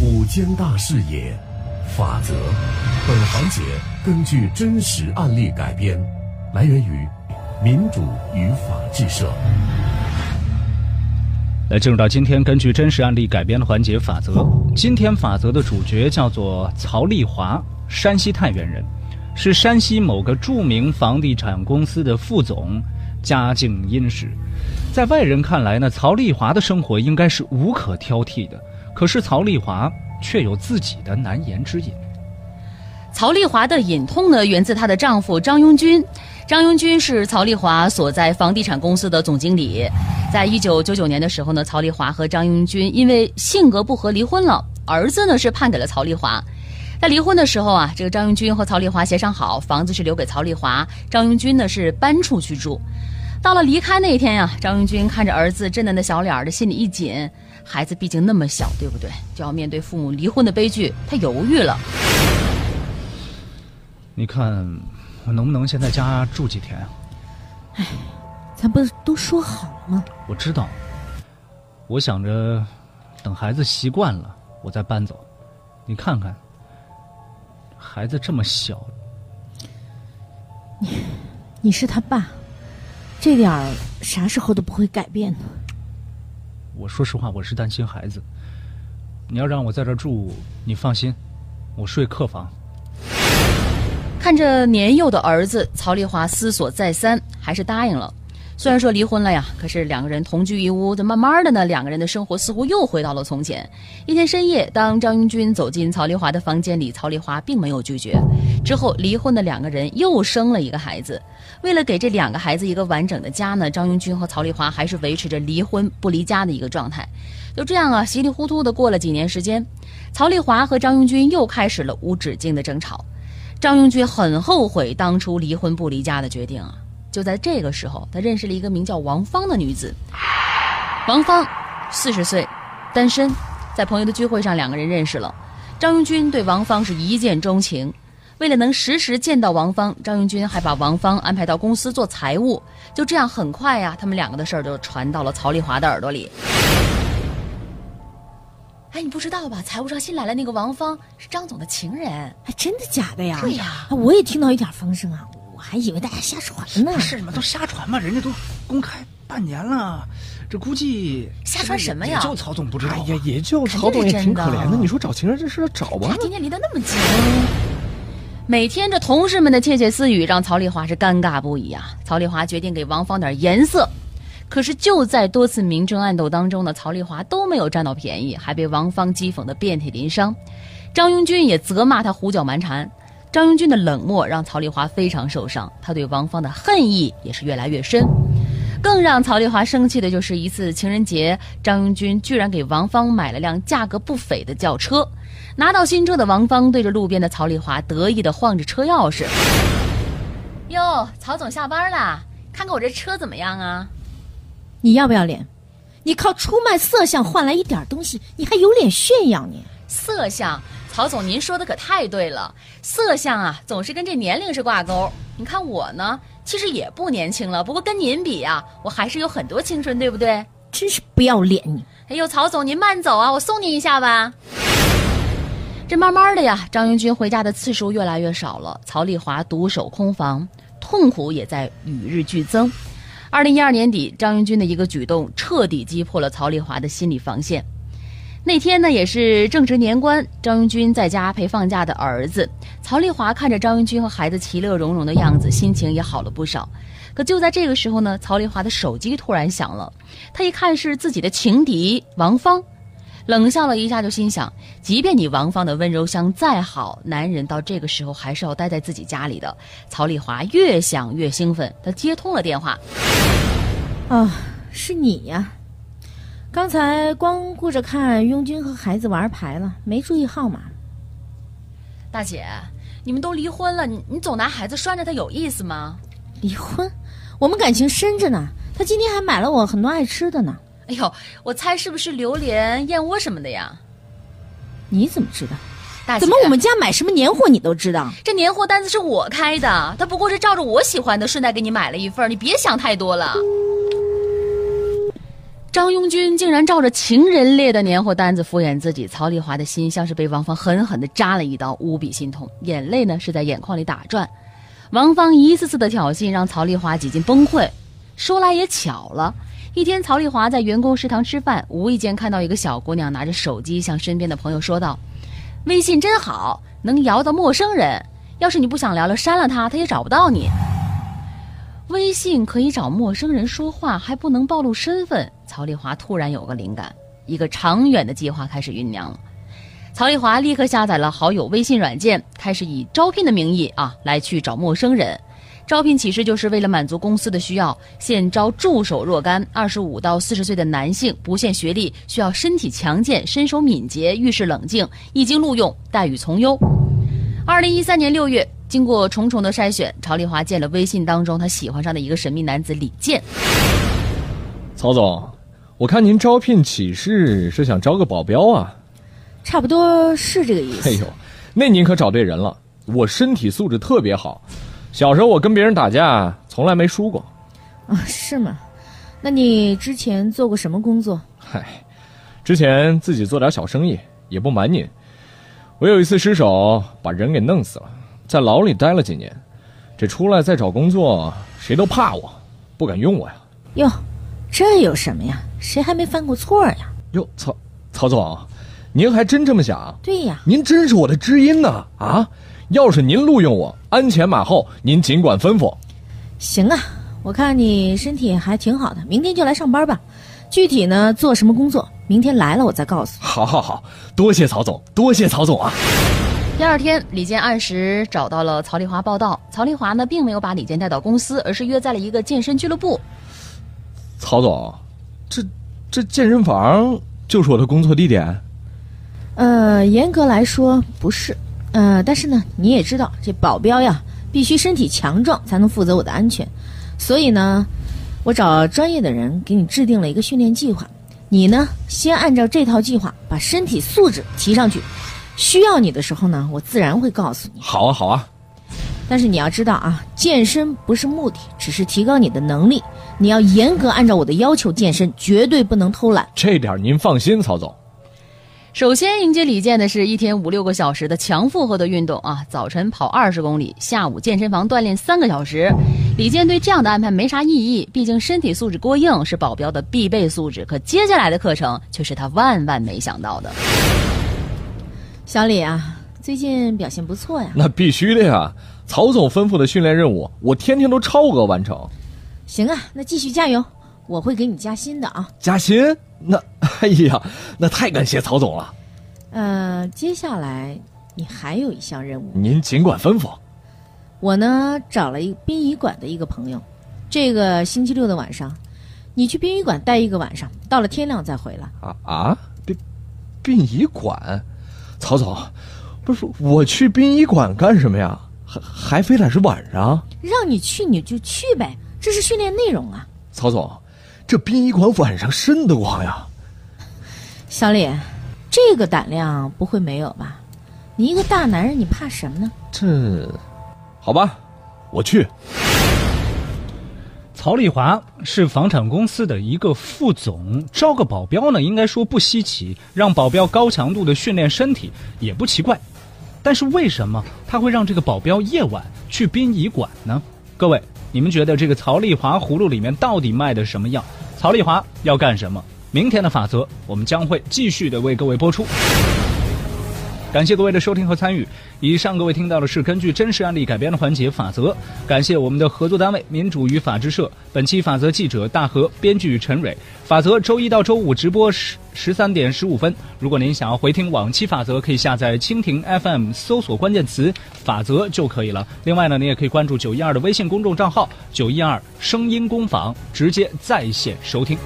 五间大视野，法则。本环节根据真实案例改编，来源于民主与法制社。来进入到今天根据真实案例改编的环节法则。今天法则的主角叫做曹丽华，山西太原人，是山西某个著名房地产公司的副总，家境殷实。在外人看来呢，曹丽华的生活应该是无可挑剔的。可是曹丽华却有自己的难言之隐。曹丽华的隐痛呢，源自她的丈夫张拥军。张拥军是曹丽华所在房地产公司的总经理。在一九九九年的时候呢，曹丽华和张拥军因为性格不合离婚了。儿子呢是判给了曹丽华。在离婚的时候啊，这个张拥军和曹丽华协商好，房子是留给曹丽华，张拥军呢是搬出去住。到了离开那一天呀，张拥军看着儿子稚嫩的小脸儿，的心里一紧。孩子毕竟那么小，对不对？就要面对父母离婚的悲剧，他犹豫了。你看，我能不能先在家住几天啊？哎，咱不是都说好了吗？我知道，我想着等孩子习惯了，我再搬走。你看看，孩子这么小，你你是他爸，这点儿啥时候都不会改变的。我说实话，我是担心孩子。你要让我在这住，你放心，我睡客房。看着年幼的儿子，曹丽华思索再三，还是答应了。虽然说离婚了呀，可是两个人同居一屋，这慢慢的呢，两个人的生活似乎又回到了从前。一天深夜，当张英军走进曹丽华的房间里，曹丽华并没有拒绝。之后，离婚的两个人又生了一个孩子。为了给这两个孩子一个完整的家呢，张英军和曹丽华还是维持着离婚不离家的一个状态。就这样啊，稀里糊涂的过了几年时间，曹丽华和张英军又开始了无止境的争吵。张拥军很后悔当初离婚不离家的决定啊！就在这个时候，他认识了一个名叫王芳的女子。王芳，四十岁，单身，在朋友的聚会上两个人认识了。张永军对王芳是一见钟情，为了能时时见到王芳，张永军还把王芳安排到公司做财务。就这样，很快呀，他们两个的事儿就传到了曹丽华的耳朵里。哎，你不知道吧？财务上新来了那个王芳是张总的情人，哎真的假的呀？对呀，我也听到一点风声啊，我还以为大家瞎传呢。是吗？都瞎传嘛？人家都公开半年了，这估计瞎传什么呀？就曹总不知道。哎呀，也就曹总也挺可怜的。你说找情人这事找吧。天天离得那么近，每天这同事们的窃窃私语让曹丽华是尴尬不已啊。曹丽华决定给王芳点颜色。可是就在多次明争暗斗当中呢，曹丽华都没有占到便宜，还被王芳讥讽的遍体鳞伤。张拥军也责骂他胡搅蛮缠。张拥军的冷漠让曹丽华非常受伤，他对王芳的恨意也是越来越深。更让曹丽华生气的就是一次情人节，张拥军居然给王芳买了辆价格不菲的轿车。拿到新车的王芳对着路边的曹丽华得意地晃着车钥匙：“哟，曹总下班了，看看我这车怎么样啊？”你要不要脸？你靠出卖色相换来一点东西，你还有脸炫耀你？色相，曹总您说的可太对了。色相啊，总是跟这年龄是挂钩。你看我呢，其实也不年轻了，不过跟您比啊，我还是有很多青春，对不对？真是不要脸你！哎呦，曹总您慢走啊，我送您一下吧。这慢慢的呀，张云军回家的次数越来越少了，曹丽华独守空房，痛苦也在与日俱增。二零一二年底，张云军的一个举动彻底击破了曹丽华的心理防线。那天呢，也是正值年关，张云军在家陪放假的儿子。曹丽华看着张云军和孩子其乐融融的样子，心情也好了不少。可就在这个时候呢，曹丽华的手机突然响了，他一看是自己的情敌王芳。冷笑了一下，就心想：即便你王芳的温柔乡再好，男人到这个时候还是要待在自己家里的。曹丽华越想越兴奋，他接通了电话。啊，是你呀！刚才光顾着看拥军和孩子玩牌了，没注意号码。大姐，你们都离婚了，你你总拿孩子拴着他，有意思吗？离婚？我们感情深着呢。他今天还买了我很多爱吃的呢。哎呦，我猜是不是榴莲、燕窝什么的呀？你怎么知道？大姐怎么我们家买什么年货你都知道？这年货单子是我开的，他不过是照着我喜欢的顺带给你买了一份，你别想太多了。张拥军竟然照着情人列的年货单子敷衍自己，曹丽华的心像是被王芳狠狠地扎了一刀，无比心痛，眼泪呢是在眼眶里打转。王芳一次次的挑衅让曹丽华几近崩溃。说来也巧了，一天曹丽华在员工食堂吃饭，无意间看到一个小姑娘拿着手机向身边的朋友说道：“微信真好，能摇到陌生人。要是你不想聊了，删了他，他也找不到你。”微信可以找陌生人说话，还不能暴露身份。曹丽华突然有个灵感，一个长远的计划开始酝酿了。曹丽华立刻下载了好友微信软件，开始以招聘的名义啊来去找陌生人。招聘启事就是为了满足公司的需要，现招助手若干，二十五到四十岁的男性，不限学历，需要身体强健、身手敏捷、遇事冷静，一经录用，待遇从优。二零一三年六月。经过重重的筛选，曹丽华见了微信当中她喜欢上的一个神秘男子李健。曹总，我看您招聘启事是想招个保镖啊？差不多是这个意思。哎呦，那您可找对人了。我身体素质特别好，小时候我跟别人打架从来没输过。啊，是吗？那你之前做过什么工作？嗨，之前自己做点小生意，也不瞒您，我有一次失手把人给弄死了。在牢里待了几年，这出来再找工作，谁都怕我，不敢用我呀。哟，这有什么呀？谁还没犯过错呀？哟，曹曹总，您还真这么想？对呀，您真是我的知音呐！啊，要是您录用我，鞍前马后，您尽管吩咐。行啊，我看你身体还挺好的，明天就来上班吧。具体呢，做什么工作，明天来了我再告诉。好好好，多谢曹总，多谢曹总啊。第二天，李健按时找到了曹丽华报道。曹丽华呢，并没有把李健带到公司，而是约在了一个健身俱乐部。曹总，这这健身房就是我的工作地点？呃，严格来说不是。呃，但是呢，你也知道，这保镖呀，必须身体强壮才能负责我的安全。所以呢，我找专业的人给你制定了一个训练计划。你呢，先按照这套计划把身体素质提上去。需要你的时候呢，我自然会告诉你。好啊，好啊。但是你要知道啊，健身不是目的，只是提高你的能力。你要严格按照我的要求健身，绝对不能偷懒。这点您放心，曹总。首先迎接李健的是一天五六个小时的强负荷的运动啊，早晨跑二十公里，下午健身房锻炼三个小时。李健对这样的安排没啥异议，毕竟身体素质过硬是保镖的必备素质。可接下来的课程却是他万万没想到的。小李啊，最近表现不错呀。那必须的呀，曹总吩咐的训练任务，我天天都超额完成。行啊，那继续加油，我会给你加薪的啊。加薪？那 哎呀，那太感谢曹总了。呃，接下来你还有一项任务，您尽管吩咐。我呢找了一个殡仪馆的一个朋友，这个星期六的晚上，你去殡仪馆待一个晚上，到了天亮再回来。啊啊，殡殡仪馆。曹总，不是我去殡仪馆干什么呀？还还非得是晚上？让你去你就去呗，这是训练内容啊。曹总，这殡仪馆晚上瘆得慌呀。小李，这个胆量不会没有吧？你一个大男人，你怕什么呢？这，好吧，我去。曹丽华是房产公司的一个副总，招个保镖呢，应该说不稀奇，让保镖高强度的训练身体也不奇怪。但是为什么他会让这个保镖夜晚去殡仪馆呢？各位，你们觉得这个曹丽华葫芦里面到底卖的什么药？曹丽华要干什么？明天的法则，我们将会继续的为各位播出。感谢各位的收听和参与。以上各位听到的是根据真实案例改编的环节法则。感谢我们的合作单位民主与法制社。本期法则记者大河，编剧陈蕊。法则周一到周五直播时十三点十五分。如果您想要回听往期法则，可以下载蜻蜓 FM，搜索关键词“法则”就可以了。另外呢，您也可以关注九一二的微信公众账号“九一二声音工坊”，直接在线收听。